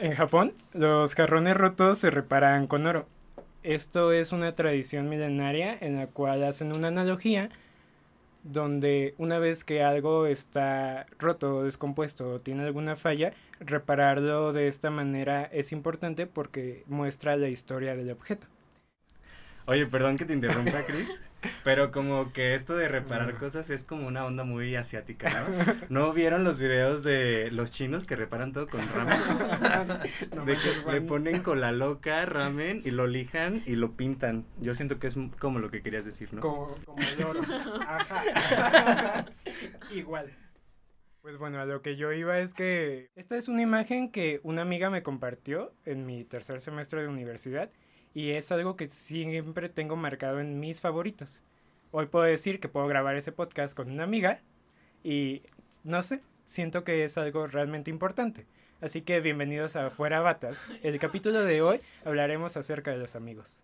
En Japón, los jarrones rotos se reparan con oro. Esto es una tradición milenaria en la cual hacen una analogía donde una vez que algo está roto o descompuesto o tiene alguna falla, repararlo de esta manera es importante porque muestra la historia del objeto. Oye, perdón que te interrumpa, Chris, pero como que esto de reparar cosas es como una onda muy asiática, ¿no? ¿No vieron los videos de los chinos que reparan todo con ramen? de que le ponen cola loca ramen y lo lijan y lo pintan. Yo siento que es como lo que querías decir, ¿no? Como, como el oro. Ajá. Igual. Pues bueno, a lo que yo iba es que esta es una imagen que una amiga me compartió en mi tercer semestre de universidad y es algo que siempre tengo marcado en mis favoritos. Hoy puedo decir que puedo grabar ese podcast con una amiga y no sé, siento que es algo realmente importante. Así que bienvenidos a Fuera Batas. El capítulo de hoy hablaremos acerca de los amigos.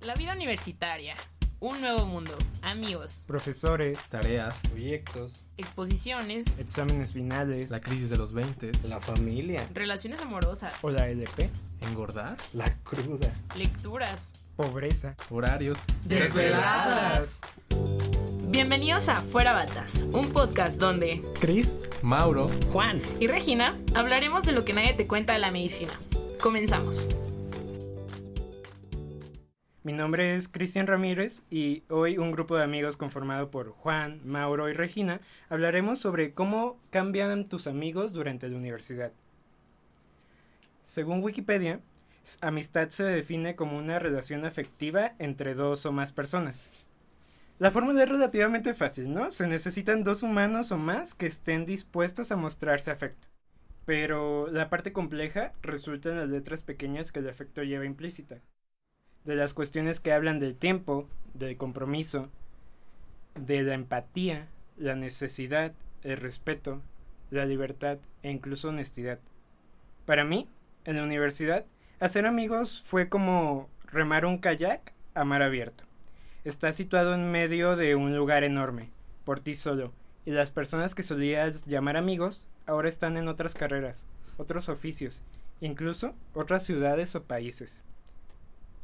La vida universitaria. Un nuevo mundo, amigos, profesores, tareas, proyectos, exposiciones, exámenes finales, la crisis de los 20, la familia, relaciones amorosas, o la LP, engordar, la cruda, lecturas, pobreza, horarios, desveladas. Bienvenidos a Fuera Batas, un podcast donde Chris, Mauro, Juan y Regina hablaremos de lo que nadie te cuenta de la medicina. Comenzamos. Mi nombre es Cristian Ramírez y hoy un grupo de amigos conformado por Juan, Mauro y Regina hablaremos sobre cómo cambian tus amigos durante la universidad. Según Wikipedia, amistad se define como una relación afectiva entre dos o más personas. La fórmula es relativamente fácil, ¿no? Se necesitan dos humanos o más que estén dispuestos a mostrarse afecto. Pero la parte compleja resulta en las letras pequeñas que el afecto lleva implícita de las cuestiones que hablan del tiempo, del compromiso, de la empatía, la necesidad, el respeto, la libertad e incluso honestidad. Para mí, en la universidad, hacer amigos fue como remar un kayak a mar abierto. Estás situado en medio de un lugar enorme, por ti solo, y las personas que solías llamar amigos ahora están en otras carreras, otros oficios, incluso otras ciudades o países.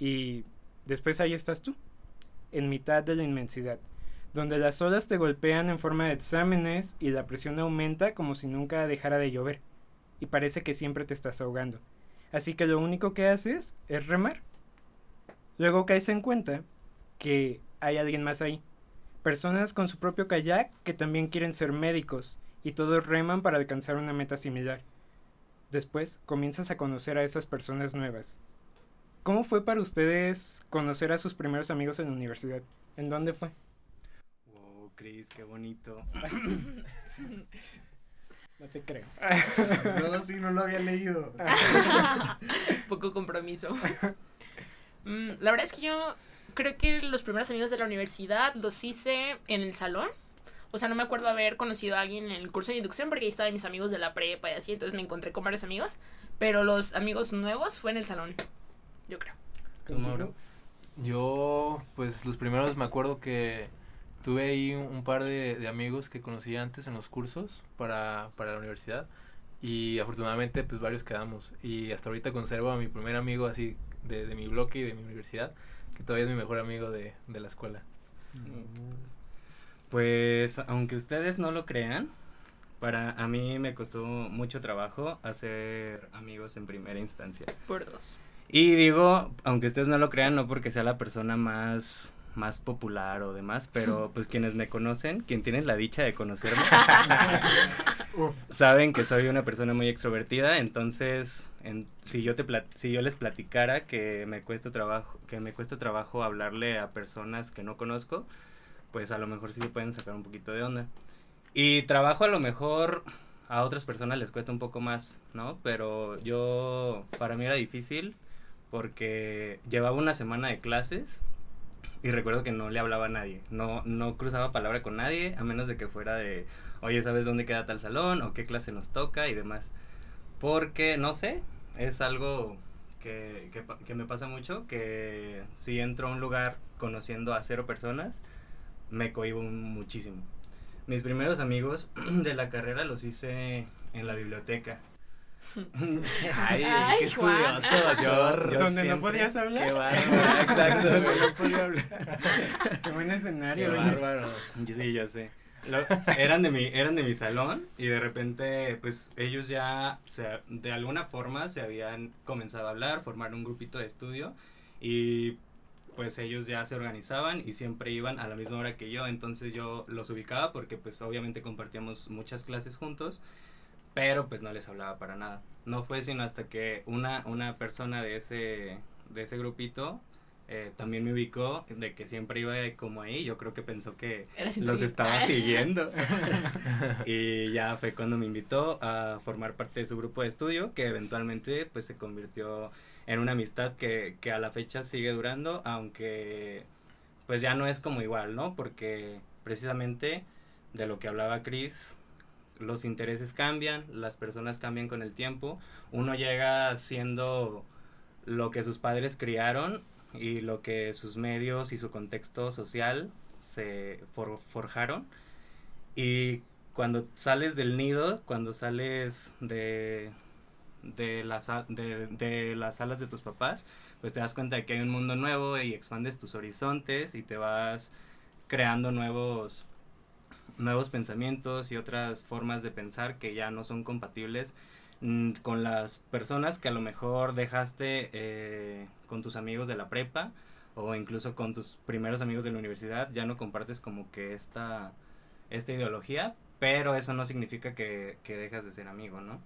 Y después ahí estás tú, en mitad de la inmensidad, donde las olas te golpean en forma de exámenes y la presión aumenta como si nunca dejara de llover, y parece que siempre te estás ahogando. Así que lo único que haces es remar. Luego caes en cuenta que hay alguien más ahí. Personas con su propio kayak que también quieren ser médicos y todos reman para alcanzar una meta similar. Después comienzas a conocer a esas personas nuevas ¿Cómo fue para ustedes conocer a sus primeros amigos en la universidad? ¿En dónde fue? Wow, Chris, qué bonito. no te creo. no, sí, no lo había leído. Poco compromiso. Mm, la verdad es que yo creo que los primeros amigos de la universidad los hice en el salón. O sea, no me acuerdo haber conocido a alguien en el curso de inducción porque ahí estaban mis amigos de la prepa y así, entonces me encontré con varios amigos. Pero los amigos nuevos fue en el salón yo creo. Yo, pues los primeros me acuerdo que tuve ahí un, par de, amigos que conocí antes en los cursos para, para la universidad y afortunadamente pues varios quedamos y hasta ahorita conservo a mi primer amigo así de, de mi bloque y de mi universidad que todavía es mi mejor amigo de, de la escuela. Pues aunque ustedes no lo crean, para a mí me costó mucho trabajo hacer amigos en primera instancia. Por dos. Y digo, aunque ustedes no lo crean, no porque sea la persona más más popular o demás, pero pues quienes me conocen, quien tienen la dicha de conocerme, saben que soy una persona muy extrovertida, entonces en, si yo te si yo les platicara que me cuesta trabajo, que me cuesta trabajo hablarle a personas que no conozco, pues a lo mejor sí se pueden sacar un poquito de onda. Y trabajo a lo mejor a otras personas les cuesta un poco más, ¿no? Pero yo para mí era difícil porque llevaba una semana de clases y recuerdo que no le hablaba a nadie, no, no cruzaba palabra con nadie, a menos de que fuera de, oye, ¿sabes dónde queda tal salón? o qué clase nos toca y demás. Porque, no sé, es algo que, que, me pasa mucho, que si entro a un lugar conociendo a cero personas, me cohibo muchísimo. Mis primeros amigos de la carrera los hice en la biblioteca Ay, Ay, qué Juan. estudioso, Yo- yo Donde no podías hablar. Qué bárbaro, exacto. no podía hablar. Qué buen Qué escenario. oye. bárbaro. Sí, ya sé. Lo- eran de mi eran de mi salón y de repente pues ellos ya se- de alguna forma se habían comenzado a hablar formar un grupito de estudio y pues ellos ya se organizaban y siempre iban a la misma hora que yo entonces yo los ubicaba porque pues obviamente compartíamos muchas clases juntos pero pues no les hablaba para nada no fue sino hasta que una una persona de ese de ese grupito eh, también me ubicó de que siempre iba como ahí yo creo que pensó que los estaba siguiendo. y ya fue cuando me invitó a formar parte de su grupo de estudio, que eventualmente pues se convirtió en una amistad que, que a la fecha sigue durando, aunque pues ya no es como igual, ¿no? Porque precisamente de lo que hablaba Chris, los intereses cambian, las personas cambian con el tiempo, uno llega siendo lo que sus padres criaron y lo que sus medios y su contexto social se for- forjaron. Y cuando sales del nido, cuando sales de de las de las alas de tus papás, pues te das cuenta de que hay un mundo nuevo y expandes tus horizontes y te vas creando nuevos nuevos pensamientos y otras formas de pensar que ya no son compatibles mm, con las personas que a lo mejor dejaste eh, con tus amigos de la prepa o incluso con tus primeros amigos de la universidad, ya no compartes como que esta, esta ideología, pero eso no significa que, que dejas de ser amigo, ¿no?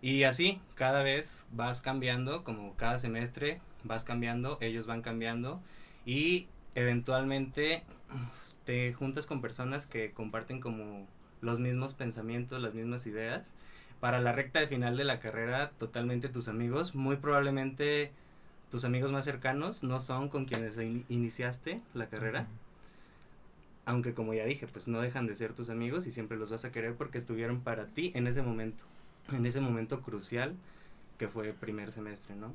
Y así, cada vez vas cambiando, como cada semestre vas cambiando, ellos van cambiando y eventualmente te juntas con personas que comparten como los mismos pensamientos, las mismas ideas. Para la recta de final de la carrera, totalmente tus amigos, muy probablemente tus amigos más cercanos no son con quienes in- iniciaste la carrera. Aunque como ya dije, pues no dejan de ser tus amigos y siempre los vas a querer porque estuvieron para ti en ese momento, en ese momento crucial que fue primer semestre, ¿no?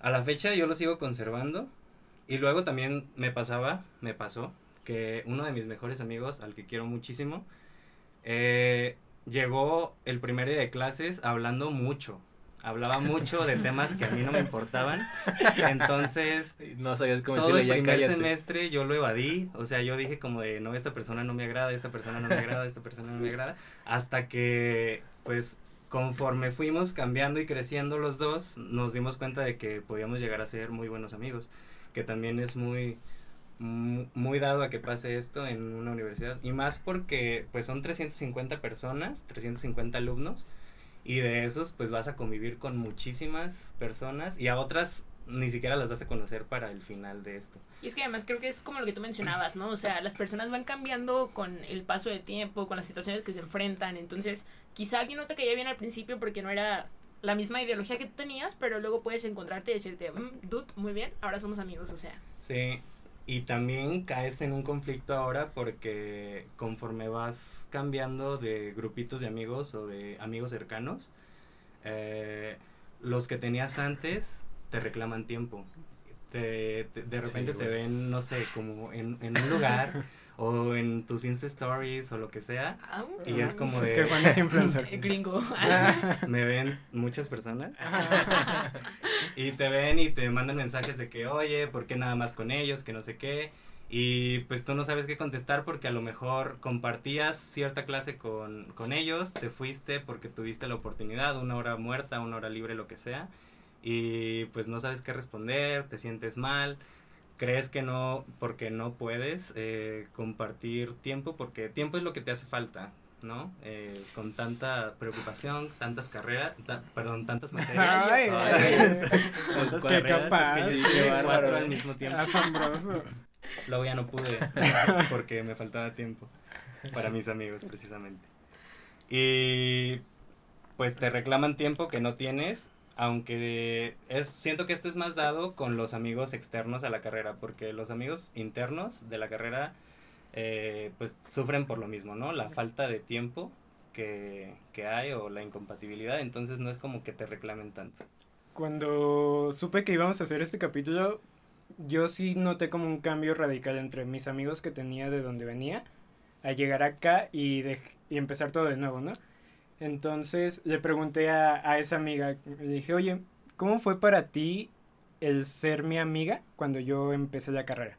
A la fecha yo lo sigo conservando y luego también me pasaba, me pasó, que uno de mis mejores amigos, al que quiero muchísimo, eh, llegó el primer día de clases hablando mucho. Hablaba mucho de temas que a mí no me importaban. Entonces, No sabías cómo todo el primer cállate. semestre yo lo evadí, o sea, yo dije como de, no, esta persona no me agrada, esta persona no me agrada, esta persona no me agrada, hasta que, pues, conforme fuimos cambiando y creciendo los dos, nos dimos cuenta de que podíamos llegar a ser muy buenos amigos, que también es muy, mu- muy dado a que pase esto en una universidad, y más porque, pues, son 350 personas, 350 alumnos, y de esos, pues, vas a convivir con muchísimas personas, y a otras ni siquiera las vas a conocer para el final de esto. Y es que además creo que es como lo que tú mencionabas, ¿no? O sea, las personas van cambiando con el paso del tiempo, con las situaciones que se enfrentan. Entonces, quizá alguien no te caía bien al principio porque no era la misma ideología que tú tenías, pero luego puedes encontrarte y decirte, "Mm, dude, muy bien, ahora somos amigos, o sea. Sí, y también caes en un conflicto ahora porque conforme vas cambiando de grupitos de amigos o de amigos cercanos, eh, los que tenías antes te reclaman tiempo. Te, te- de repente Sí, te ven, no sé, como en, en un lugar o en tus Insta Stories o lo que sea. Y es como Es de- que Juan es influencer. Gringo. me ven muchas personas y te ven y te mandan mensajes de que oye, ¿por qué nada más con ellos? Que no sé qué. Y pues tú no sabes qué contestar porque a lo mejor compartías cierta clase con, con ellos, te fuiste porque tuviste la oportunidad, una hora muerta, una hora libre, lo que sea. Y pues no sabes qué responder, te sientes mal, crees que no, porque no puedes eh, compartir tiempo, porque tiempo es lo que te hace falta, ¿no? Eh, con tanta preocupación, tantas carreras, ta- perdón, tantas materias. Ay, Ay, tantas Qué carreras, es capaz, que yo qué llegué bárbaro, cuatro al mismo tiempo. Asombroso. Luego ya no pude porque me faltaba tiempo para mis amigos precisamente. Y pues te reclaman tiempo que no tienes, aunque es siento que esto es más dado con los amigos externos a la carrera, porque los amigos internos de la carrera eh, pues sufren por lo mismo, ¿no? La falta de tiempo que, que hay o la incompatibilidad, entonces no es como que te reclamen tanto. Cuando supe que íbamos a hacer este capítulo, yo sí noté como un cambio radical entre mis amigos que tenía de donde venía a llegar acá y, de, y empezar todo de nuevo, ¿no? Entonces le pregunté a, a esa amiga, le dije, oye, ¿cómo fue para ti el ser mi amiga cuando yo empecé la carrera?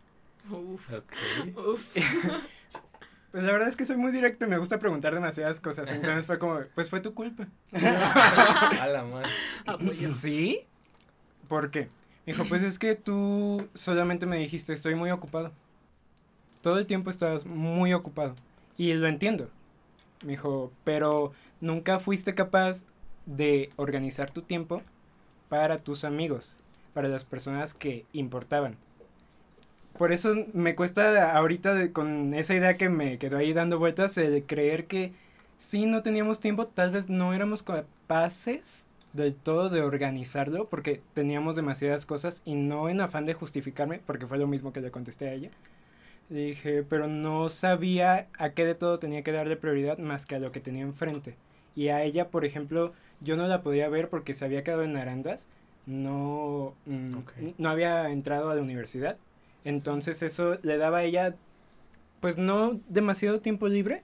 Uf. Ok. Uf. Pues la verdad es que soy muy directo y me gusta preguntar demasiadas cosas. Entonces fue como, pues fue tu culpa. A la madre. Apoyo. ¿Sí? ¿Por qué? Me dijo, pues es que tú solamente me dijiste, estoy muy ocupado. Todo el tiempo estabas muy ocupado. Y lo entiendo. Me dijo, pero nunca fuiste capaz de organizar tu tiempo para tus amigos, para las personas que importaban. Por eso me cuesta ahorita de- con esa idea que me quedó ahí dando vueltas el creer que si no teníamos tiempo, tal vez no éramos capaces del todo de organizarlo porque teníamos demasiadas cosas y no en afán de justificarme, porque fue lo mismo que le contesté a ella. Dije, pero no sabía a qué de todo tenía que darle prioridad más que a lo que tenía enfrente. Y a ella, por ejemplo, yo no la podía ver porque se había quedado en Arandas, no, mm, no había entrado a la universidad. Entonces eso le daba a ella, pues no demasiado tiempo libre,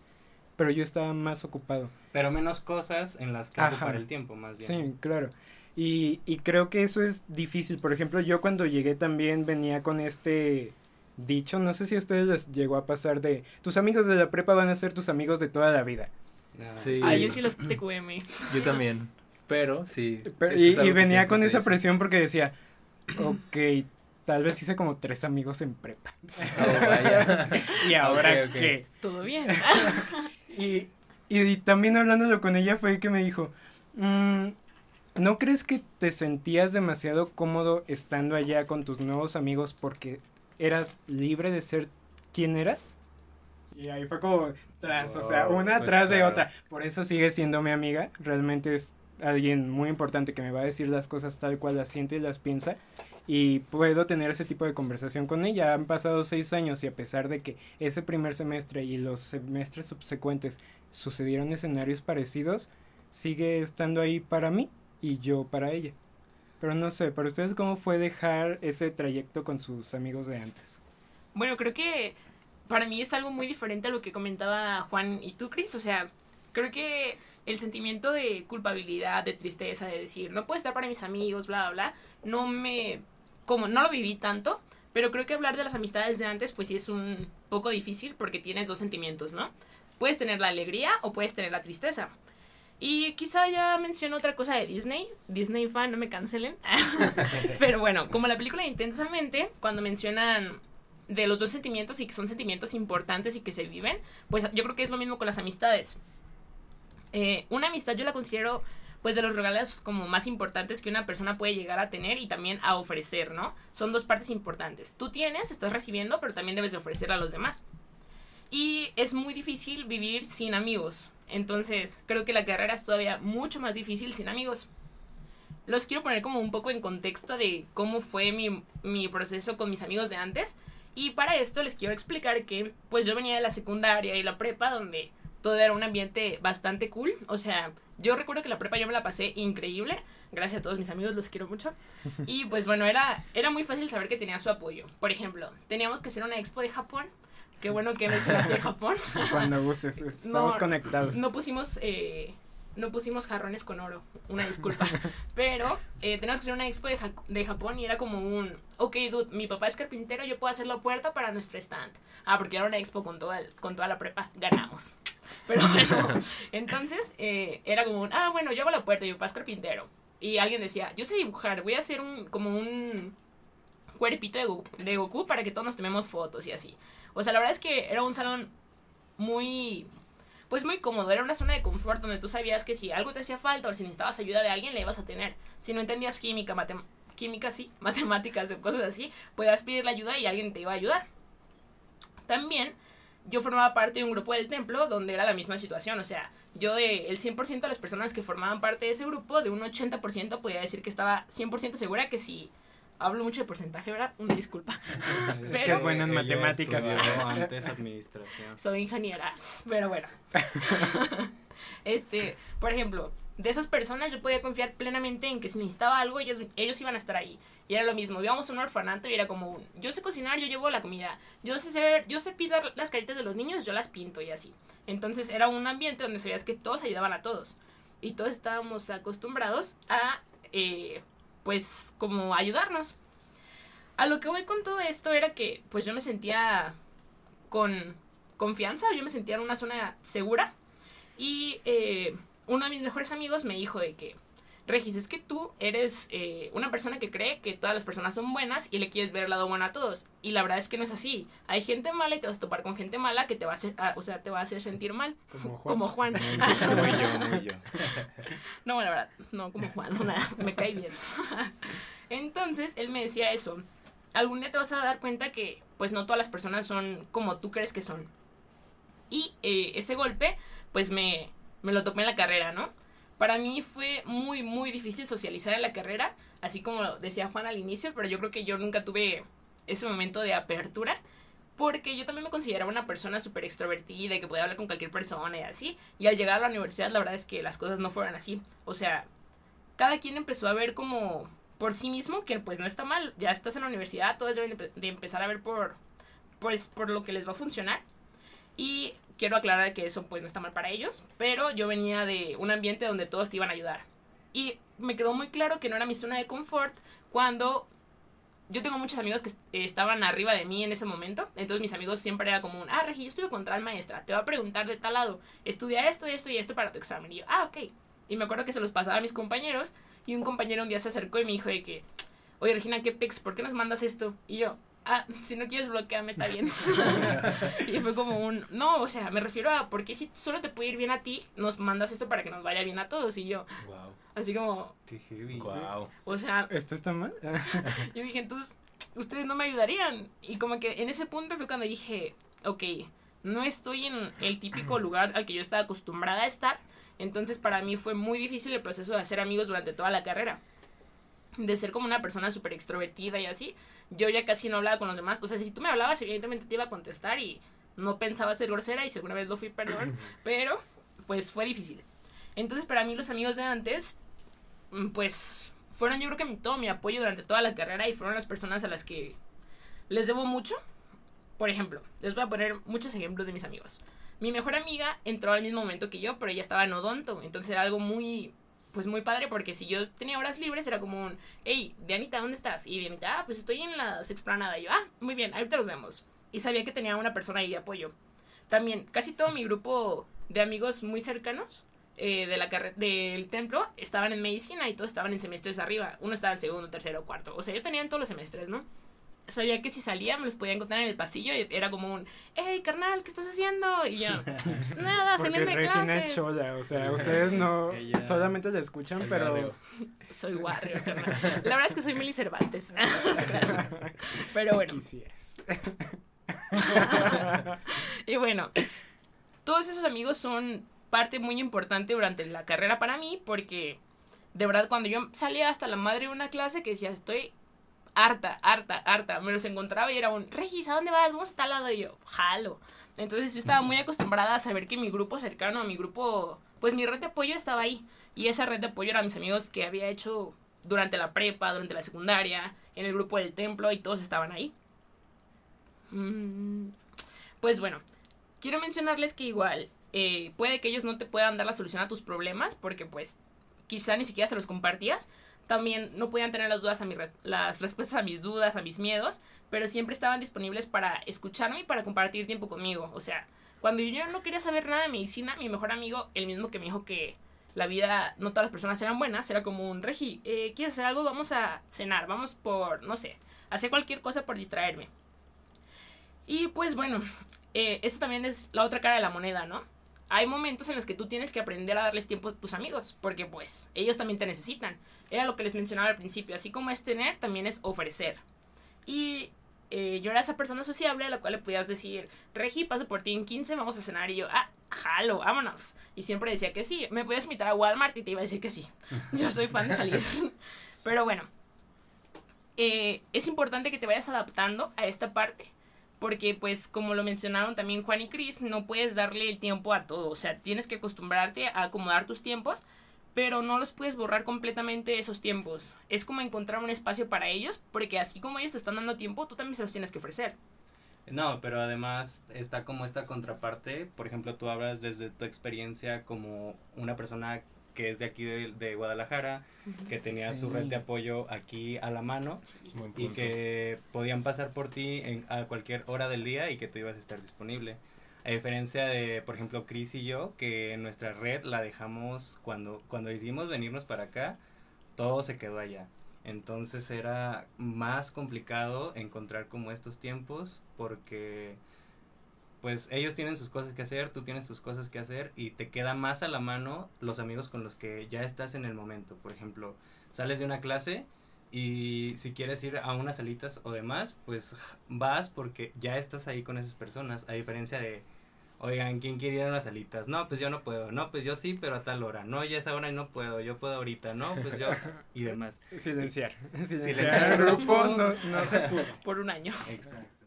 pero yo estaba más ocupado. Pero menos cosas en las que ocupar el tiempo, más bien. Sí, claro. Y, y creo que eso es difícil. Por ejemplo, yo cuando llegué también venía con este dicho, no sé si a ustedes les llegó a pasar de, tus amigos de la prepa van a ser tus amigos de toda la vida. Ah, Sí. Ah, yo sí los TQM. Yo también. Pero sí. Pero- y, venía con esa presión porque decía, ok, tal vez hice como tres amigos en prepa. Oh, vaya. ¿Y ahora Ok, ok. qué? Todo bien. Y, y también hablándolo con ella fue que me dijo, "Mm, ¿no crees que te sentías demasiado cómodo estando allá con tus nuevos amigos porque eras libre de ser quien eras? Y ahí fue como tras, o sea, una pues tras de otra. Por eso sigue siendo mi amiga. Realmente es alguien muy importante que me va a decir las cosas tal cual las siente y las piensa. Y puedo tener ese tipo de conversación con ella. Han pasado seis años y a pesar de que ese primer semestre y los semestres subsecuentes sucedieron escenarios parecidos, sigue estando ahí para mí y yo para ella. Pero no sé, para ustedes cómo fue dejar ese trayecto con sus amigos de antes. Bueno, creo que para mí es algo muy diferente a lo que comentaba Juan y tú, Chris. O sea, creo que el sentimiento de culpabilidad, de tristeza, de decir, no puedo estar para mis amigos, bla, bla, bla, no me... como no lo viví tanto, pero creo que hablar de las amistades de antes, pues sí es un poco difícil porque tienes dos sentimientos, ¿no? Puedes tener la alegría o puedes tener la tristeza. Y quizá ya menciono otra cosa de Disney. Disney fan, no me cancelen. Pero bueno, como la película Intensamente, cuando mencionan de los dos sentimientos y que son sentimientos importantes y que se viven, pues yo creo que es lo mismo con las amistades. Eh, una amistad yo la considero pues de los regalos como más importantes que una persona puede llegar a tener y también a ofrecer, ¿no? Son dos partes importantes. Tú tienes, estás recibiendo, pero también debes de ofrecer a los demás. Y es muy difícil vivir sin amigos. Entonces, creo que la carrera es todavía mucho más difícil sin amigos. Los quiero poner como un poco en contexto de cómo fue mi, mi proceso con mis amigos de antes. Y para esto les quiero explicar que pues yo venía de la secundaria y la prepa donde todo era un ambiente bastante cool. O sea, yo recuerdo que la prepa yo me la pasé increíble. Gracias a todos mis amigos, los quiero mucho. Y pues bueno, era, era muy fácil saber que tenía su apoyo. Por ejemplo, teníamos que hacer una expo de Japón. Qué bueno que mencionaste Japón. Cuando gustes, estamos No, conectados. No pusimos, eh, no pusimos jarrones con oro, una disculpa. Pero eh, tenemos que hacer una expo de, Ja- de Japón y era como un, ok, dude, mi papá es carpintero, yo puedo hacer la puerta para nuestro stand. Ah, porque era una expo con toda, el- con toda la prepa, ganamos. Pero bueno, entonces eh, era como un, ah, bueno, yo hago la puerta, mi papá es carpintero. Y alguien decía, yo sé dibujar, voy a hacer un, como un cuerpito de Goku, de Goku para que todos nos tomemos fotos y así. O sea, la verdad es que era un salón muy pues muy cómodo, era una zona de confort donde tú sabías que si algo te hacía falta o si necesitabas ayuda de alguien, la ibas a tener. Si no entendías química, química sí, matemáticas o cosas así, podías pedir la ayuda y alguien te iba a ayudar. También yo formaba parte de un grupo del templo donde era la misma situación, o sea, yo de el 100% de las personas que formaban parte de ese grupo, de un 80% podía decir que estaba 100% segura que si hablo mucho de porcentaje, ¿verdad? Una disculpa. Es que Pero- es bueno en matemáticas. antes administración. soy ingeniera, pero bueno. este, por ejemplo, de esas personas yo podía confiar plenamente en que si necesitaba algo, ellos, ellos iban a estar ahí. Y era lo mismo, íbamos a un orfanato y era como un, yo sé cocinar, yo llevo la comida, yo sé hacer, yo sé pintar las caritas de los niños, yo las pinto y así. Entonces era un ambiente donde sabías que todos ayudaban a todos. Y todos estábamos acostumbrados a, eh, pues, como ayudarnos. A lo que voy con todo esto era que, pues yo me sentía con confianza, yo me sentía en una zona segura. Y eh, uno de mis mejores amigos me dijo de que, Regis, es que tú eres eh, una persona que cree que todas las personas son buenas y le quieres ver el lado bueno a todos. Y la verdad es que no es así. Hay gente mala y te vas a topar con gente mala que te va a hacer, ah, o sea, te va a hacer sentir mal. Como Juan. Como Juan. Muy yo, muy yo. No, la verdad, no como Juan, no, nada, me cae bien. Entonces, él me decía eso. Algún día te vas a dar cuenta que, pues, no todas las personas son como tú crees que son. Y eh, ese golpe, pues, me, me lo topé en la carrera, ¿no? Para mí fue muy, muy difícil socializar en la carrera, así como decía Juan al inicio, pero yo creo que yo nunca tuve ese momento de apertura, porque yo también me consideraba una persona súper extrovertida y que podía hablar con cualquier persona y así, y al llegar a la universidad la verdad es que las cosas no fueron así, o sea, cada quien empezó a ver como por sí mismo, que pues no está mal, ya estás en la universidad, todos deben de, empezar a ver por, pues, por lo que les va a funcionar, y quiero aclarar que eso pues no está mal para ellos, pero yo venía de un ambiente donde todos te iban a ayudar. Y me quedó muy claro que no era mi zona de confort cuando yo tengo muchos amigos que est- estaban arriba de mí en ese momento, entonces mis amigos siempre era como un, ah, Regi, yo estuve con tal maestra, te va a preguntar de tal lado, estudia esto, esto y esto para tu examen. Y yo, ah, ok. Y me acuerdo que se los pasaba a mis compañeros y un compañero un día se acercó y me dijo de que, oye Regina, ¿qué pex? ¿Por qué nos mandas esto? Y yo, ah, si no quieres bloquearme, está bien. y fue como un, no, o sea, me refiero a, ¿por qué si solo te puede ir bien a ti, nos mandas esto para que nos vaya bien a todos? Y yo, Wow. así como, Qué heavy. Wow. o sea, ¿Esto está mal? yo dije, entonces, ustedes no me ayudarían. Y como que en ese punto fue cuando dije, ok, no estoy en el típico lugar al que yo estaba acostumbrada a estar. Entonces para mí fue muy difícil el proceso de hacer amigos durante toda la carrera. De ser como una persona súper extrovertida y así. Yo ya casi no hablaba con los demás. O sea, si tú me hablabas, evidentemente te iba a contestar y no pensaba ser grosera y si alguna vez lo fui, perdón. pero, pues fue difícil. Entonces para mí los amigos de antes, mm, pues fueron yo creo que mi- todo mi apoyo durante toda la carrera y fueron las personas a las que les debo mucho. Por ejemplo, les voy a poner muchos ejemplos de mis amigos. Mi mejor amiga entró al mismo momento que yo, pero ella estaba en odonto, entonces era algo muy, pues muy padre porque si yo tenía horas libres era como un, hey, Dianita, ¿dónde estás? Y Dianita, ah, pues estoy en la explanada. Y yo, ah, muy bien, ahorita nos vemos. Y sabía que tenía una persona ahí de apoyo. También, casi todo mi grupo de amigos muy cercanos eh, de la del templo estaban en medicina y todos estaban en semestres arriba. Uno estaba en segundo, tercero, cuarto. O sea, yo tenía en todos los semestres, ¿no? Sabía que si salía me los podía encontrar en el pasillo y era como un, hey, carnal, ¿qué estás haciendo? Y yo, nada, saliendo de Regina es clases. chola, o sea, ustedes no Ella- solamente la escuchan, pero barrio. Soy Warrior, carnal. La verdad es que soy Milly Cervantes. Pero bueno. quisieras. Y bueno, todos esos amigos son parte muy importante durante la carrera para mí porque de verdad cuando yo salía hasta la madre de una clase que decía estoy harta, harta, harta, me los encontraba y era un, Regis, ¿a dónde vas? Vamos a tal lado y yo, jalo. Entonces yo estaba muy acostumbrada a saber que mi grupo cercano, mi grupo, pues mi red de apoyo estaba ahí. Y esa red de apoyo eran mis amigos que había hecho durante la prepa, durante la secundaria, en el grupo del templo y todos estaban ahí. Mm, Pues bueno, quiero mencionarles que igual eh, puede que ellos no te puedan dar la solución a tus problemas porque pues quizá ni siquiera se los compartías. También no podían tener las dudas a mi re- las respuestas a mis dudas, a mis miedos, pero siempre estaban disponibles para escucharme y para compartir tiempo conmigo. O sea, cuando yo no quería saber nada de medicina, mi mejor amigo, el mismo que me dijo que la vida, no todas las personas eran buenas, era como un, Regi, eh, ¿quieres hacer algo? Vamos a cenar, vamos por, no sé, hacer cualquier cosa por distraerme. Y pues bueno, eh, eso también es la otra cara de la moneda, ¿no? Hay momentos en los que tú tienes que aprender a darles tiempo a tus amigos, porque pues ellos también te necesitan. Era lo que les mencionaba al principio, así como es tener, también es ofrecer. Y eh, yo era esa persona sociable a la cual le podías decir, Regi, paso por ti en 15, vamos a cenar. Y yo, ah, jalo, vámonos. Y siempre decía que sí. Me podías invitar a Walmart y te iba a decir que sí. Yo soy fan de salir. Pero bueno, eh, es importante que te vayas adaptando a esta parte. Porque, pues, como lo mencionaron también Juan y Chris, no puedes darle el tiempo a todo. O sea, tienes que acostumbrarte a acomodar tus tiempos. pero no los puedes borrar completamente esos tiempos. Es como encontrar un espacio para ellos, porque así como ellos te están dando tiempo, tú también se los tienes que ofrecer. No, pero además está como esta contraparte. Por ejemplo, tú hablas desde tu experiencia como una persona que es de aquí de, de Guadalajara, que tenía su red de apoyo aquí a la mano y que podían pasar por ti en, a cualquier hora del día y que tú ibas a estar disponible. A diferencia de, por ejemplo, Chris y yo, que nuestra red la dejamos cuando, cuando decidimos venirnos para acá, todo se quedó allá. Entonces era más complicado encontrar como estos tiempos porque pues ellos tienen sus cosas que hacer, tú tienes tus cosas que hacer y te queda más a la mano los amigos con los que ya estás en el momento. Por ejemplo, sales de una clase y si quieres ir a unas salitas o demás, pues vas porque ya estás ahí con esas personas, a diferencia de, oigan, ¿quién quiere ir a unas salitas? No, pues yo no puedo, no, pues yo sí, pero a tal hora, no, ya es hora y no puedo, yo puedo ahorita, no, pues yo, y demás. Silenciar. Silenciar Silenciar el grupo. no, no se pudo. Por un año. Exacto.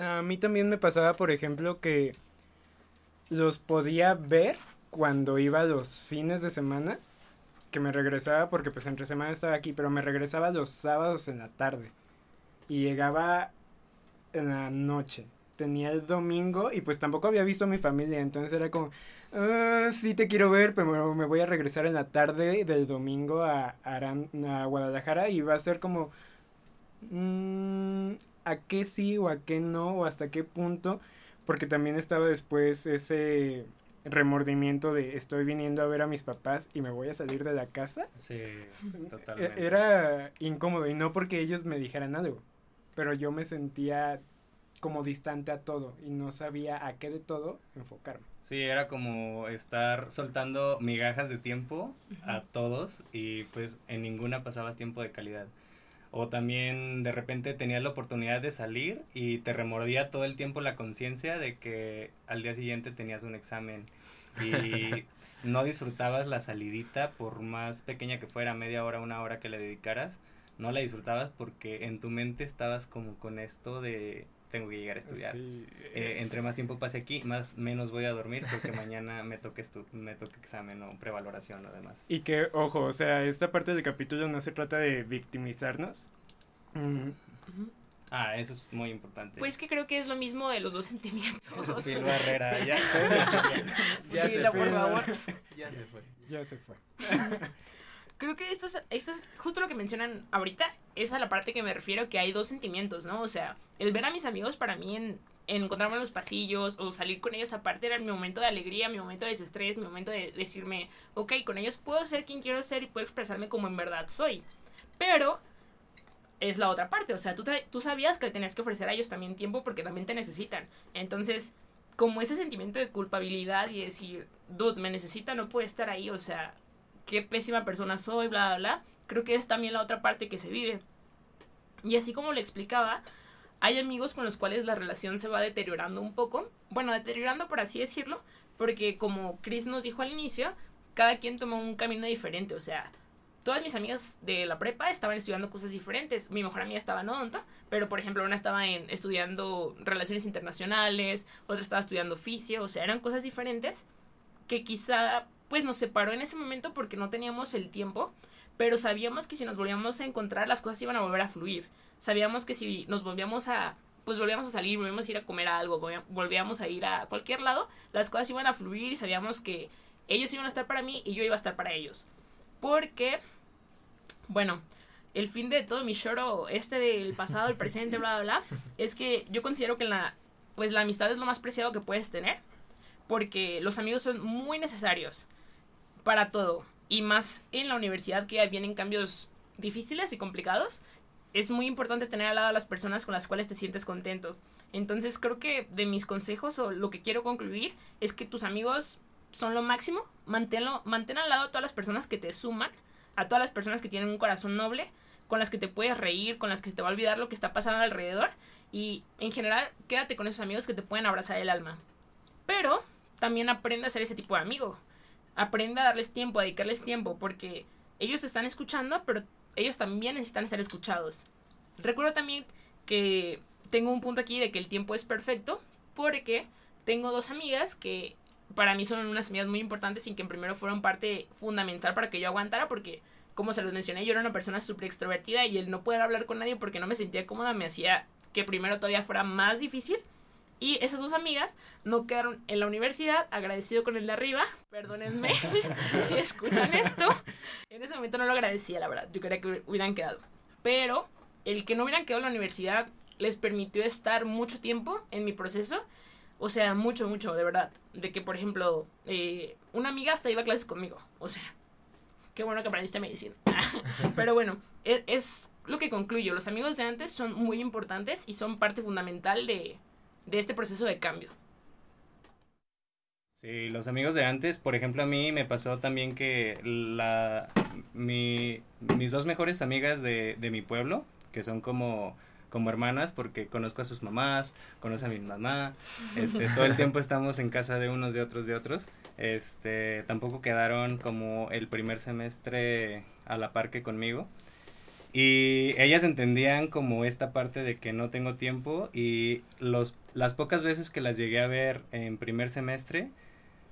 A mí también me pasaba, por ejemplo, que los podía ver cuando iba los fines de semana, que me regresaba porque pues entre semana estaba aquí, pero me regresaba los sábados en la tarde y llegaba en la noche. Tenía el domingo y pues tampoco había visto a mi familia, entonces era como, "Ah, sí te quiero ver, pero me voy a regresar en la tarde del domingo a, Aran- a Guadalajara y va a ser como, mm, ¿a qué sí o a qué no o hasta qué punto? Porque también estaba después ese remordimiento de estoy viniendo a ver a mis papás y me voy a salir de la casa. Sí, E- totalmente. Era incómodo y no porque ellos me dijeran algo, pero yo me sentía como distante a todo y no sabía a qué de todo enfocarme. Sí, era como estar soltando migajas de tiempo a todos y pues en ninguna pasabas tiempo de calidad. O también de repente tenías la oportunidad de salir y te remordía todo el tiempo la conciencia de que al día siguiente tenías un examen y no disfrutabas la salidita por más pequeña que fuera, media hora, una hora que le dedicaras, no la disfrutabas porque en tu mente estabas como con esto de tengo que llegar a estudiar. Sí, Eh, entre más tiempo pase aquí, más menos voy a dormir porque mañana me toque estu me toque examen o prevaloración o demás. Y que, ojo, o sea, esta parte del capítulo no se trata de victimizarnos. Mm. Ah, eso es muy importante. Pues que creo que es lo mismo de los dos sentimientos. Silva Herrera, ya. Ya Sí, se la- fue. por favor. Ya se fue. Ya se fue. Creo que esto es, esto es justo lo que mencionan ahorita, es a la parte que me refiero, que hay dos sentimientos, ¿no? O sea, el ver a mis amigos para mí en, en encontrarme en los pasillos o salir con ellos aparte era mi momento de alegría, mi momento de desestrés, mi momento de decirme, ok, con ellos puedo ser quien quiero ser y puedo expresarme como en verdad soy. Pero es la otra parte, o sea, tú, tú sabías que tenías que ofrecer a ellos también tiempo porque también te necesitan. Entonces, como ese sentimiento de culpabilidad y decir, dude, me necesita, no puede estar ahí, o sea, qué pésima persona soy, bla, bla, bla, creo que es también la otra parte que se vive. Y así como le explicaba, hay amigos con los cuales la relación se va deteriorando un poco, bueno, deteriorando por así decirlo, porque como Chris nos dijo al inicio, cada quien tomó un camino diferente, o sea, todas mis amigas de la prepa estaban estudiando cosas diferentes. Mi mejor amiga estaba en odonto, pero por ejemplo una estaba en, estudiando relaciones internacionales, otra estaba estudiando oficio, o sea, eran cosas diferentes que quizá pues nos separó en ese momento porque no teníamos el tiempo, pero sabíamos que si nos volvíamos a encontrar las cosas iban a volver a fluir. Sabíamos que si nos volvíamos a pues volvíamos a salir, volvíamos a ir a comer algo, volví- volvíamos a ir a cualquier lado, las cosas iban a fluir y sabíamos que ellos iban a estar para mí y yo iba a estar para ellos. Porque, bueno, el fin de todo mi choro, este del pasado, el presente, bla, bla, bla, es que yo considero que la, pues la amistad es lo más preciado que puedes tener. Porque los amigos son muy necesarios para todo. Y más en la universidad que vienen cambios difíciles y complicados. Es muy importante tener al lado a las personas con las cuales te sientes contento. Entonces creo que de mis consejos o lo que quiero concluir es que tus amigos son lo máximo. Manténlo, mantén al lado a todas las personas que te suman, a todas las personas que tienen un corazón noble, con las que te puedes reír, con las que se te va a olvidar lo que está pasando alrededor. Y en general, quédate con esos amigos que te pueden abrazar el alma. Pero también aprende a ser ese tipo de amigo. Aprende a darles tiempo, a dedicarles tiempo, porque ellos están escuchando, pero ellos también necesitan ser escuchados. Recuerdo también que tengo un punto aquí de que el tiempo es perfecto, porque tengo dos amigas que para mí son unas amigas muy importantes y que primero fueron parte fundamental para que yo aguantara porque como se los mencioné, yo era una persona súper extrovertida y el no poder hablar con nadie porque no me sentía cómoda me hacía que primero todavía fuera más difícil. Y esas dos amigas no quedaron en la universidad, agradecido con el de arriba, perdónenme si escuchan esto. En ese momento no lo agradecía, la verdad, yo quería que hubieran quedado. Pero el que no hubieran quedado en la universidad les permitió estar mucho tiempo en mi proceso. O sea, mucho, mucho, de verdad. De que, por ejemplo, eh, una amiga hasta iba a clases conmigo. O sea, qué bueno que aprendiste medicina. Pero bueno, es, es, lo que concluyo. Los amigos de antes son muy importantes y son parte fundamental de, de este proceso de cambio. Sí, los amigos de antes, por ejemplo, a mí me pasó también que la, mi, mis dos mejores amigas de, de mi pueblo, que son como como hermanas porque conozco a sus mamás, conozco a mi mamá, este, todo el tiempo estamos en casa de unos, de otros, de otros, este, tampoco quedaron como el primer semestre a la par que conmigo. Y ellas entendían como esta parte de que no tengo tiempo y los, las pocas veces que las llegué a ver en primer semestre,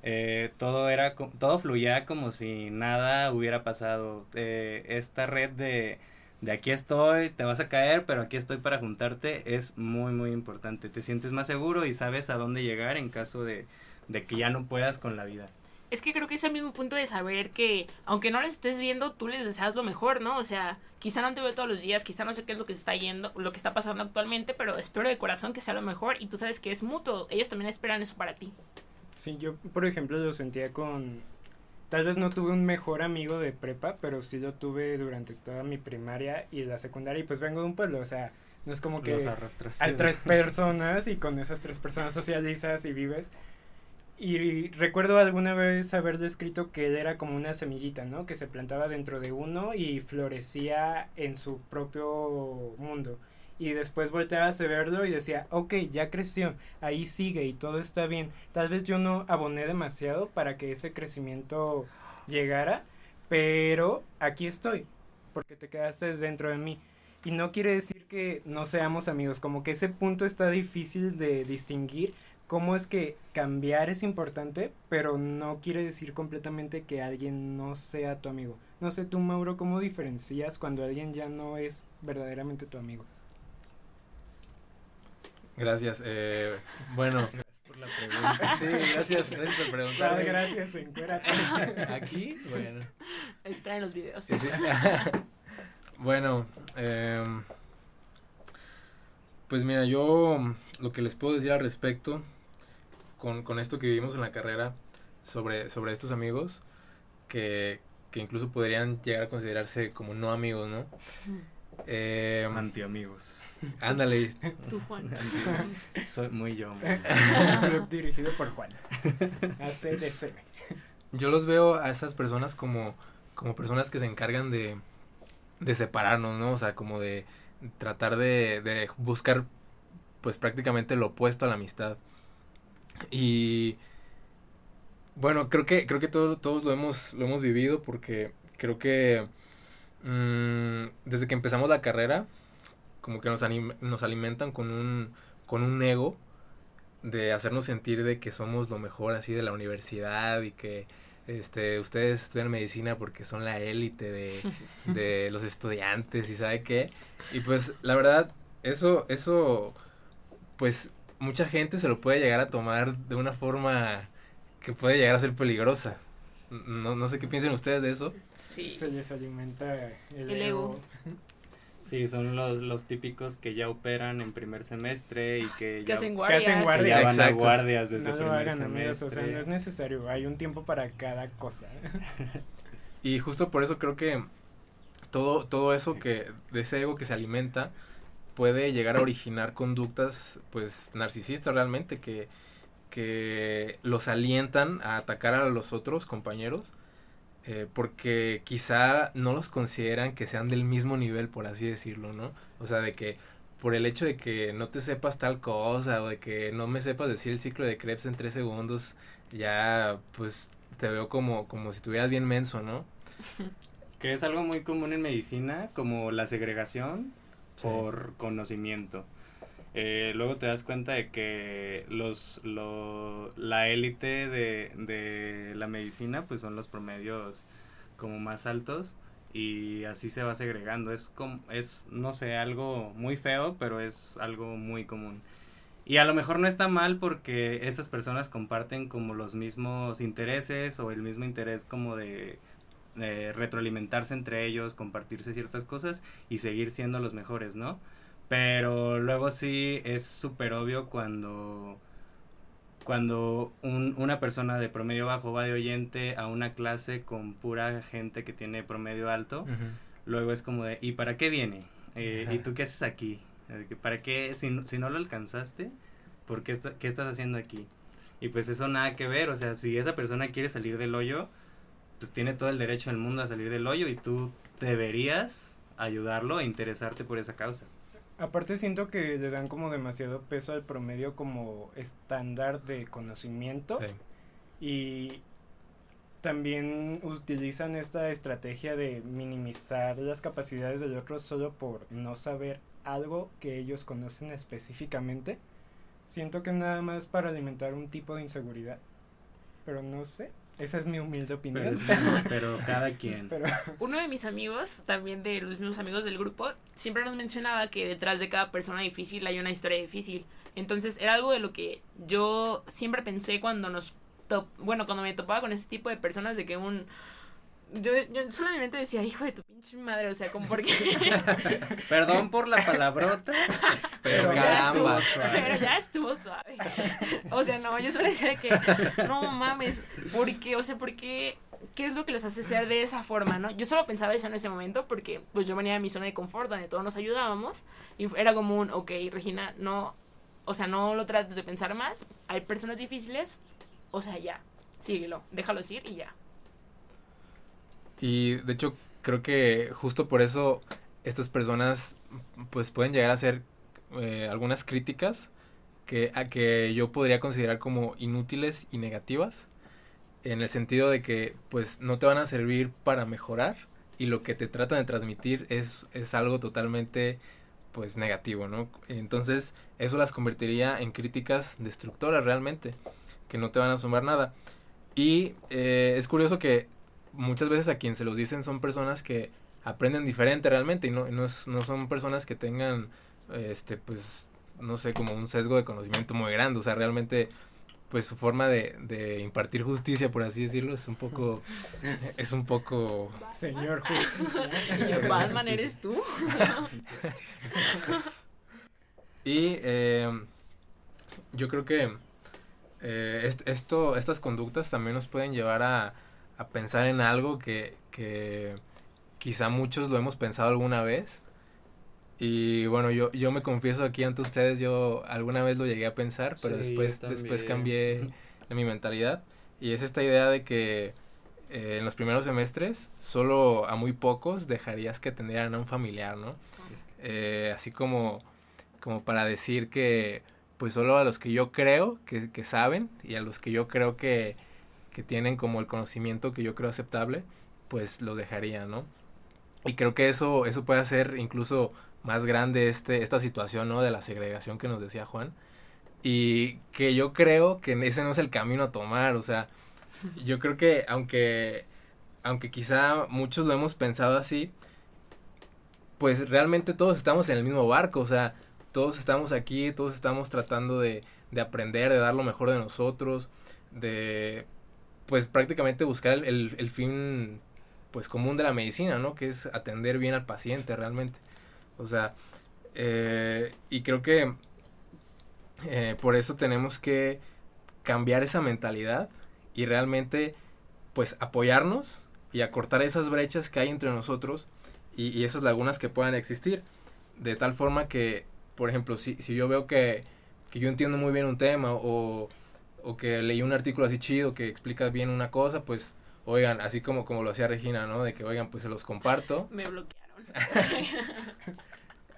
eh, todo era todo fluía como si nada hubiera pasado. Eh, esta red de de aquí estoy, te vas a caer, pero aquí estoy para juntarte, es muy, muy importante. Te sientes más seguro y sabes a dónde llegar en caso de, de que ya no puedas con la vida. Es que creo que es el mismo punto de saber que, aunque no les estés viendo, tú les deseas lo mejor, ¿no? O sea, quizá no te veo todos los días, quizá no sé qué es lo que se está yendo, lo que está pasando actualmente, pero espero de corazón que sea lo mejor y tú sabes que es mutuo. Ellos también esperan eso para ti. Sí, yo, por ejemplo, lo sentía con Tal vez no tuve un mejor amigo de prepa, pero sí lo tuve durante toda mi primaria y la secundaria. Y pues vengo de un pueblo, o sea, no es como que hay tres personas y con esas tres personas socializas y vives. Y recuerdo alguna vez haber descrito que él era como una semillita, ¿no? Que se plantaba dentro de uno y florecía en su propio mundo y después volteabas a verlo y decía, ok, ya creció, ahí sigue y todo está bien. Tal vez yo no aboné demasiado para que ese crecimiento llegara, pero aquí estoy, porque te quedaste dentro de mí. Y no quiere decir que no seamos amigos, como que ese punto está difícil de distinguir cómo es que cambiar es importante, pero no quiere decir completamente que alguien no sea tu amigo. No sé tú, Mauro, cómo diferencias cuando alguien ya no es verdaderamente tu amigo. Gracias. Eh, bueno. Gracias por la pregunta. Sí, gracias, gracias por preguntar. gracias, encuérate. Aquí, bueno. Espera en los videos. bueno, eh, pues mira, yo lo que les puedo decir al respecto con, con esto que vivimos en la carrera sobre, sobre estos amigos que, que incluso podrían llegar a considerarse como no amigos, ¿no? Eh, Anti-amigos. Ándale. Tú, Juan. Soy muy yo. dirigido por Juan. ACDC. Yo los veo a esas personas como, como personas que se encargan de, de separarnos, ¿no? O sea, como de tratar de, de buscar, pues prácticamente lo opuesto a la amistad. Y bueno, creo que, creo que todos lo hemos, lo hemos vivido porque creo que mmm, desde que empezamos la carrera, como que nos, nos alimentan con un, con un ego de hacernos sentir de que somos lo mejor así de la universidad y que este ustedes estudian medicina porque son la élite de, de los estudiantes y sabe qué. Y pues la verdad eso eso pues mucha gente se lo puede llegar a tomar de una forma que puede llegar a ser peligrosa no, no sé qué piensan ustedes de eso sí se les alimenta el, el ego. Sí, son los, los típicos que ya operan en primer semestre y que, Que ya, hacen Que guardias. hacen que guardias. ya van a Exacto. guardias desde No lo primer hagan amigos, o sea, semestre. no es necesario, hay un tiempo para cada cosa. Y justo por eso creo que todo, todo eso que, de ese ego que se alimenta, puede llegar a originar conductas, pues, narcisistas realmente, que, que los alientan a atacar a los otros compañeros, eh, porque quizá no los consideran que sean del mismo nivel, por así decirlo, ¿no? O sea, de que por el hecho de que no te sepas tal cosa o de que no me sepas decir el ciclo de Krebs en tres segundos, ya, pues, te veo como, como si estuvieras bien menso, ¿no? Que es algo muy común en medicina, como la segregación Por conocimiento. eh, luego te das cuenta de que los, lo, la élite de, de la medicina pues son los promedios como más altos y así se va segregando. Es como, es, no sé, algo muy feo, pero es algo muy común. Y a lo mejor no está mal porque estas personas comparten como los mismos intereses o el mismo interés como de, retroalimentarse entre ellos, compartirse ciertas cosas y seguir siendo los mejores, ¿no? Pero luego sí es súper obvio cuando cuando un, una persona de promedio bajo va de oyente a una clase con pura gente que tiene promedio alto, luego es como de, ¿y para qué viene? Eh, ¿Y tú qué haces aquí? ¿Para qué? Si, si no lo alcanzaste, ¿por qué, qué estás haciendo aquí? Y pues eso nada que ver, o sea, si esa persona quiere salir del hoyo, pues tiene todo el derecho del mundo a salir del hoyo y tú deberías ayudarlo e interesarte por esa causa. Aparte siento que le dan como demasiado peso al promedio como estándar de conocimiento. Y también utilizan esta estrategia de minimizar las capacidades del otro solo por no saber algo que ellos conocen específicamente. Siento que nada más para alimentar un tipo de inseguridad. Pero no sé. Esa es mi humilde opinión. Pero, cada quien. Uno de mis amigos, también de los mismos amigos del grupo, siempre nos mencionaba que detrás de cada persona difícil hay una historia difícil. Entonces era algo de lo que yo siempre pensé cuando nos... bueno, cuando me topaba con ese tipo de personas de que un yo, yo solamente decía, hijo de tu pinche madre, o sea, como porque... Perdón por la palabrota, pero, ya estuvo suave. Pero ya estuvo suave. O sea, no, yo solo decía que, no mames, porque, o sea, porque, ¿qué es lo que los hace ser de esa forma, no? Yo solo pensaba eso en ese momento porque, pues, yo venía de mi zona de confort, donde todos nos ayudábamos, y era como un, ok, Regina, no, o sea, no lo trates de pensar más, hay personas difíciles, o sea, ya, síguelo, déjalos ir y ya. Y de hecho creo que justo por eso estas personas pues pueden llegar a hacer eh, algunas críticas que, a que yo podría considerar como inútiles y negativas en el sentido de que pues no te van a servir para mejorar y lo que te tratan de transmitir es, es algo totalmente pues negativo, ¿no? Entonces eso las convertiría en críticas destructoras realmente, que no te van a sumar nada. Y eh, es curioso que muchas veces a quien se los dicen son personas que aprenden diferente realmente y no, no, es, no son personas que tengan, este, pues, no sé, como un sesgo de conocimiento muy grande, o sea, realmente pues su forma de, de impartir justicia, por así decirlo, es un poco, es un poco... Señor justicia. Batman eres tú. y eh, yo creo que eh, esto, estas conductas también nos pueden llevar a, a pensar en algo que, que quizá muchos lo hemos pensado alguna vez. Y bueno, yo, yo me confieso aquí ante ustedes, yo alguna vez lo llegué a pensar, pero después, después cambié mi mentalidad. Y es esta idea de que eh, en los primeros semestres solo a muy pocos dejarías que atendieran a un familiar, ¿no? Eh, así como, como para decir que pues solo a los que yo creo que, que saben y a los que yo creo que, que tienen como el conocimiento que yo creo aceptable, pues lo dejaría, ¿no? Y creo que eso, eso puede hacer incluso más grande este, esta situación, ¿no? De la segregación que nos decía Juan. Y que yo creo que ese no es el camino a tomar, o sea, yo creo que aunque, aunque quizá muchos lo hemos pensado así, pues realmente todos estamos en el mismo barco, o sea, todos estamos aquí, todos estamos tratando de, de aprender, de dar lo mejor de nosotros, de pues prácticamente buscar el, el, fin pues común de la medicina, ¿no? Que es atender bien al paciente realmente. O sea, eh, y creo que eh, por eso tenemos que cambiar esa mentalidad y realmente pues apoyarnos y acortar esas brechas que hay entre nosotros y, y, esas lagunas que puedan existir. De tal forma que, por ejemplo, si, si yo veo que, que yo entiendo muy bien un tema o o que leí un artículo así chido que explica bien una cosa, pues, oigan, así como, como lo hacía Regina, ¿no? De que, oigan, pues se los comparto. Me bloquearon.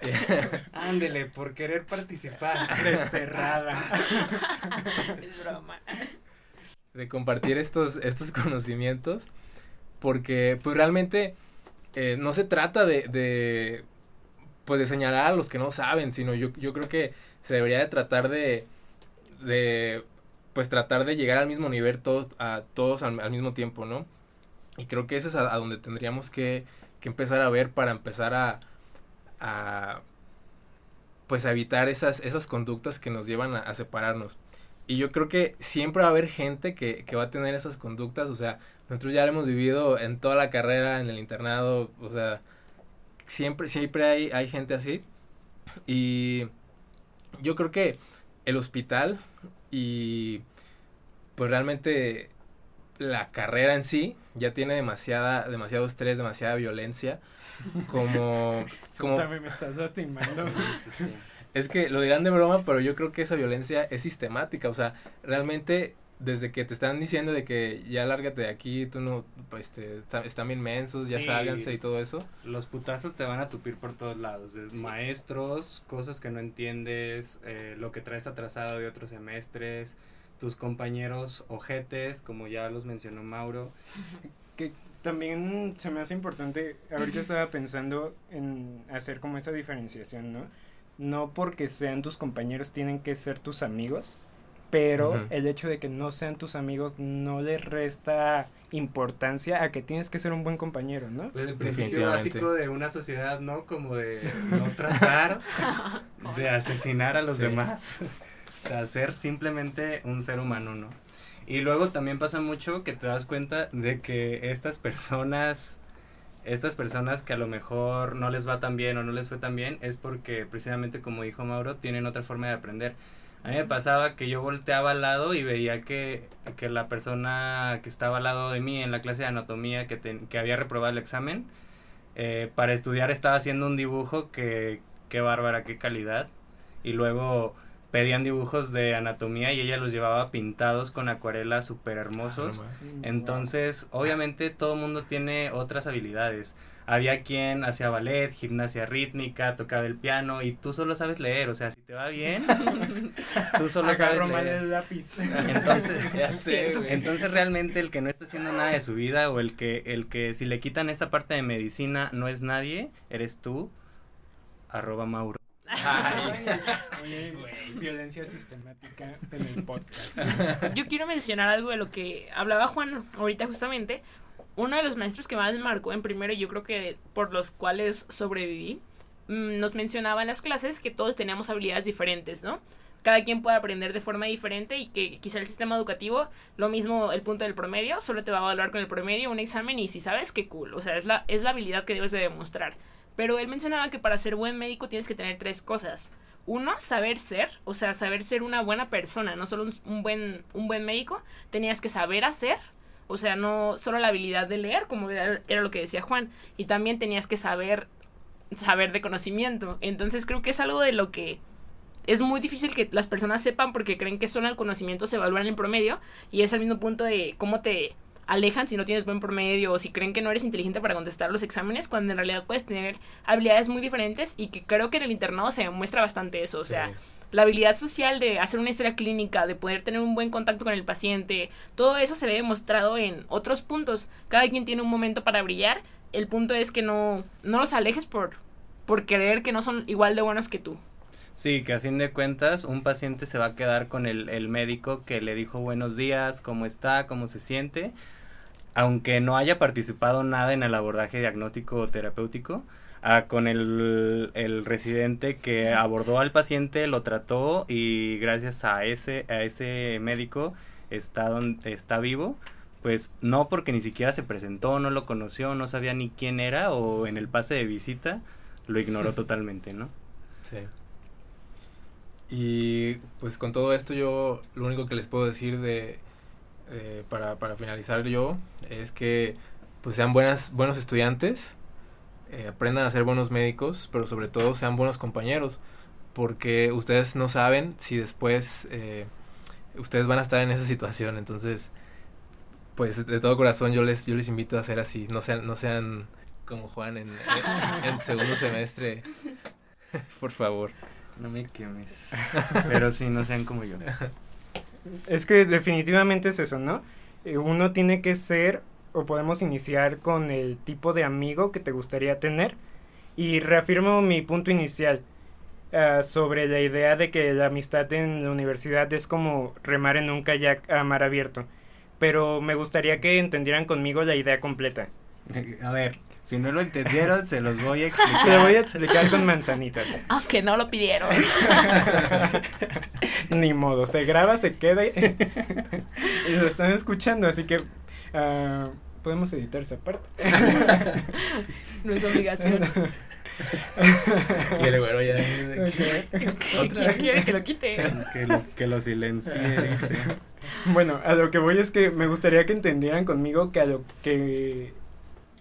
Ándele, por querer participar. Desterrada. es broma. De compartir estos, estos conocimientos, porque, pues realmente, eh, no se trata de, de pues de señalar a los que no saben, sino yo, yo creo que se debería de tratar de, de pues tratar de llegar al mismo nivel todos, a todos al, mismo tiempo, ¿no? Y creo que eso es a, donde tendríamos que, que, empezar a ver para empezar a, a pues a evitar esas, esas conductas que nos llevan a, a, separarnos. Y yo creo que siempre va a haber gente que, que va a tener esas conductas, o sea, nosotros ya lo hemos vivido en toda la carrera, en el internado, o sea, siempre, siempre hay, hay gente así. Y yo creo que el hospital y pues realmente la carrera en sí ya tiene demasiada, demasiado estrés, demasiada violencia. Como. como me estás lastimando. Sí, sí, sí. Es que lo dirán de broma, pero yo creo que esa violencia es sistemática. O sea, realmente desde que te están diciendo de que ya lárgate de aquí, tú no, pues te, están bien mensos, ya sí, sálganse y todo eso. Los putazos te van a tupir por todos lados, sí. maestros, cosas que no entiendes, eh, lo que traes atrasado de otros semestres, tus compañeros ojetes, como ya los mencionó Mauro. Que también se me hace importante, ahorita estaba pensando en hacer como esa diferenciación, ¿no? No porque sean tus compañeros tienen que ser tus amigos, pero uh -huh. el hecho de que no sean tus amigos no le resta importancia a que tienes que ser un buen compañero, ¿no? Pues el principio básico de una sociedad, ¿no? Como de no tratar de asesinar a los sí. demás. o sea, ser simplemente un ser humano, ¿no? Y luego también pasa mucho que te das cuenta de que estas personas estas personas que a lo mejor no les va tan bien o no les fue tan bien es porque precisamente como dijo Mauro tienen otra forma de aprender a mí me pasaba que yo volteaba al lado y veía que, que la persona que estaba al lado de mí en la clase de anatomía que, te, que había reprobado el examen, eh, para estudiar estaba haciendo un dibujo que, qué bárbara, qué calidad. Y luego pedían dibujos de anatomía y ella los llevaba pintados con acuarelas súper hermosos. Entonces, obviamente todo el mundo tiene otras habilidades había quien hacía ballet, gimnasia rítmica, tocaba el piano y tú solo sabes leer, o sea, si te va bien, tú solo sabes mal el lápiz. Entonces, ya sé, entonces realmente el que no está haciendo nada de su vida o el que el que si le quitan esta parte de medicina no es nadie, eres tú. arroba Mauro. Ay, oye, güey, violencia sistemática en el podcast. Yo quiero mencionar algo de lo que hablaba Juan ahorita justamente, uno de los maestros que más marcó en primero, yo creo que por los cuales sobreviví, nos mencionaba en las clases que todos teníamos habilidades diferentes, ¿no? Cada quien puede aprender de forma diferente y que quizá el sistema educativo, lo mismo el punto del promedio, solo te va a evaluar con el promedio un examen y si sabes, qué cool, o sea, es la, es la habilidad que debes de demostrar. Pero él mencionaba que para ser buen médico tienes que tener tres cosas. Uno, saber ser, o sea, saber ser una buena persona, no solo un buen, un buen médico, tenías que saber hacer, o sea, no solo la habilidad de leer, como era, lo que decía Juan, y también tenías que saber saber de conocimiento. Entonces creo que es algo de lo que es muy difícil que las personas sepan porque creen que solo el conocimiento se evalúa en el promedio y es el mismo punto de cómo te alejan si no tienes buen promedio o si creen que no eres inteligente para contestar los exámenes cuando en realidad puedes tener habilidades muy diferentes y que creo que en el internado se demuestra bastante eso, o sea, sí la habilidad social de hacer una historia clínica, de poder tener un buen contacto con el paciente, todo eso se ve demostrado en otros puntos. Cada quien tiene un momento para brillar. El punto es que no, no los alejes por, por creer que no son igual de buenos que tú. Sí, que a fin de cuentas un paciente se va a quedar con el, el médico que le dijo buenos días, cómo está, cómo se siente, aunque no haya participado nada en el abordaje diagnóstico o terapéutico, a, con el, el, residente que abordó al paciente, lo trató y gracias a ese, a ese médico está, donde, está vivo. Pues no porque ni siquiera se presentó, no lo conoció, no sabía ni quién era o en el pase de visita lo ignoró totalmente, ¿no? Sí. Y pues con todo esto yo lo único que les puedo decir de eh, para, para finalizar yo es que pues sean buenas, buenos estudiantes, eh, aprendan a ser buenos médicos, pero sobre todo sean buenos compañeros, porque ustedes no saben si después eh, ustedes van a estar en esa situación, entonces, pues de todo corazón yo les yo les invito a ser así, no sean no sean como Juan en, en, en segundo semestre, por favor. No me quemes. Pero sí, no sean como yo. Es que definitivamente es eso, ¿no? Uno tiene que ser o podemos iniciar con el tipo de amigo que te gustaría tener Y reafirmo mi punto inicial uh, sobre la idea de que la amistad en la universidad es como remar en un kayak a mar abierto. Pero me gustaría que entendieran conmigo la idea completa. A ver, si no lo entendieron, se los voy a explicar. Se lo voy a explicar con manzanitas. Aunque no lo pidieron. Ni modo, se graba, se queda y, y lo están escuchando, así que uh, podemos editar esa parte. no es obligación. y el güero ya. ¿Otra quiere que lo quite? Que lo, que lo silencie. Bueno, a lo que voy es que me gustaría que entendieran conmigo que a lo que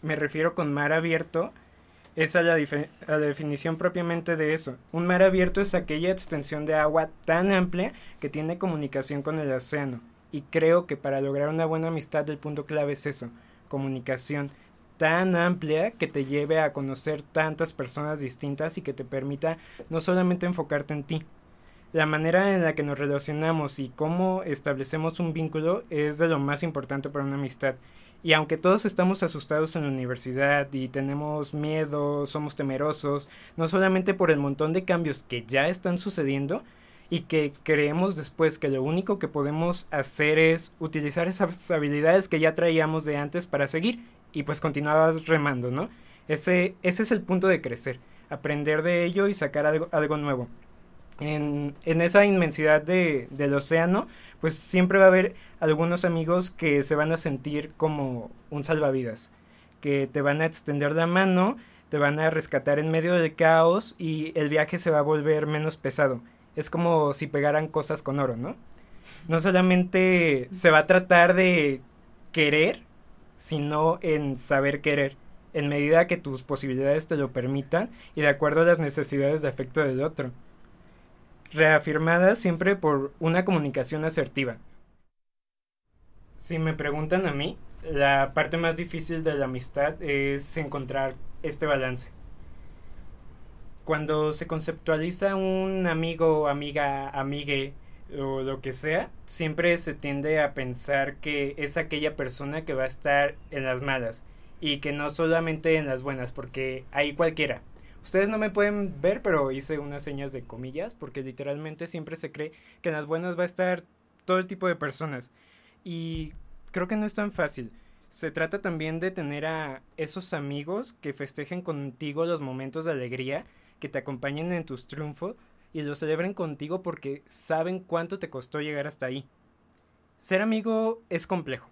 me refiero con mar abierto es a la, la, definición propiamente de eso. Un mar abierto es aquella extensión de agua tan amplia que tiene comunicación con el océano. Y creo que para lograr una buena amistad el punto clave es eso, comunicación tan amplia que te lleve a conocer tantas personas distintas y que te permita no solamente enfocarte en ti. La manera en la que nos relacionamos y cómo establecemos un vínculo es de lo más importante para una amistad. Y aunque todos estamos asustados en la universidad y tenemos miedo, somos temerosos, no solamente por el montón de cambios que ya están sucediendo, y que creemos después que lo único que podemos hacer es utilizar esas habilidades que ya traíamos de antes para seguir y pues continuabas remando, ¿no? Ese, ese es el punto de crecer, aprender de ello y sacar algo, algo nuevo. En, esa inmensidad de, del océano, pues siempre va a haber algunos amigos que se van a sentir como un salvavidas, que te van a extender la mano, te van a rescatar en medio del caos y el viaje se va a volver menos pesado. Es como si pegaran cosas con oro, ¿no? No solamente se va a tratar de querer, sino en saber querer, en medida que tus posibilidades te lo permitan y de acuerdo a las necesidades de afecto del otro. Reafirmadas siempre por una comunicación asertiva. Si me preguntan a mí, la parte más difícil de la amistad es encontrar este balance. Cuando se conceptualiza un amigo, amiga, amigue, o lo que sea, siempre se tiende a pensar que es aquella persona que va a estar en las malas y que no solamente en las buenas, porque hay cualquiera. Ustedes no me pueden ver, pero hice unas señas de comillas, porque literalmente siempre se cree que en las buenas va a estar todo tipo de personas. Y creo que no es tan fácil. Se trata también de tener a esos amigos que festejen contigo los momentos de alegría, que te acompañen en tus triunfos y lo celebren contigo porque saben cuánto te costó llegar hasta ahí. Ser amigo es complejo,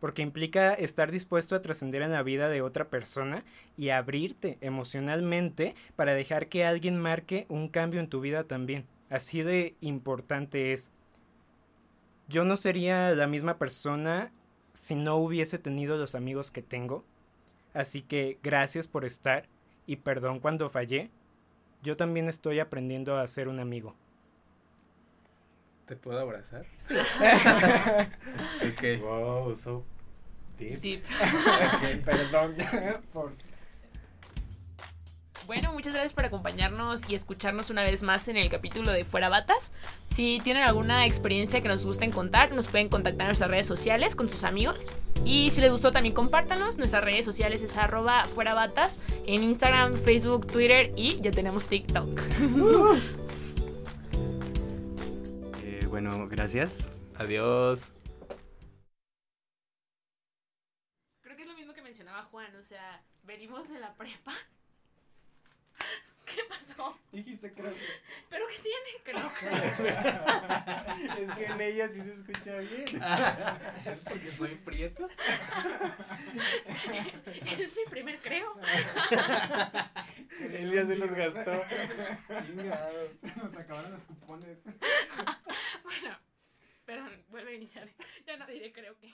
porque implica estar dispuesto a trascender en la vida de otra persona y abrirte emocionalmente para dejar que alguien marque un cambio en tu vida también. Así de importante es. Yo no sería la misma persona si no hubiese tenido los amigos que tengo. Así que gracias por estar y perdón cuando fallé yo también estoy aprendiendo a ser un amigo. ¿Te puedo abrazar? Sí. ok. Wow, so deep. Deep. Ok, perdón por... Bueno, muchas gracias por acompañarnos y escucharnos una vez más en el capítulo de Fuera Batas. Si tienen alguna experiencia que nos gusten contar, nos pueden contactar en nuestras redes sociales con sus amigos. Y si les gustó también compártanos. Nuestras redes sociales es arroba fuera batas en Instagram, Facebook, Twitter y ya tenemos TikTok. Eh, bueno, gracias. Adiós. Creo que es lo mismo que mencionaba Juan, o sea, venimos de la prepa. ¿Qué pasó? Dijiste creo que... ¿Pero qué tiene? Creo que... es que en ella sí se escucha bien. ¿Es porque soy prieto? es mi primer creo. Él ya se los gastó. Chingados. Nos acabaron los cupones. Bueno, perdón, vuelve a iniciar. Ya no diré creo que.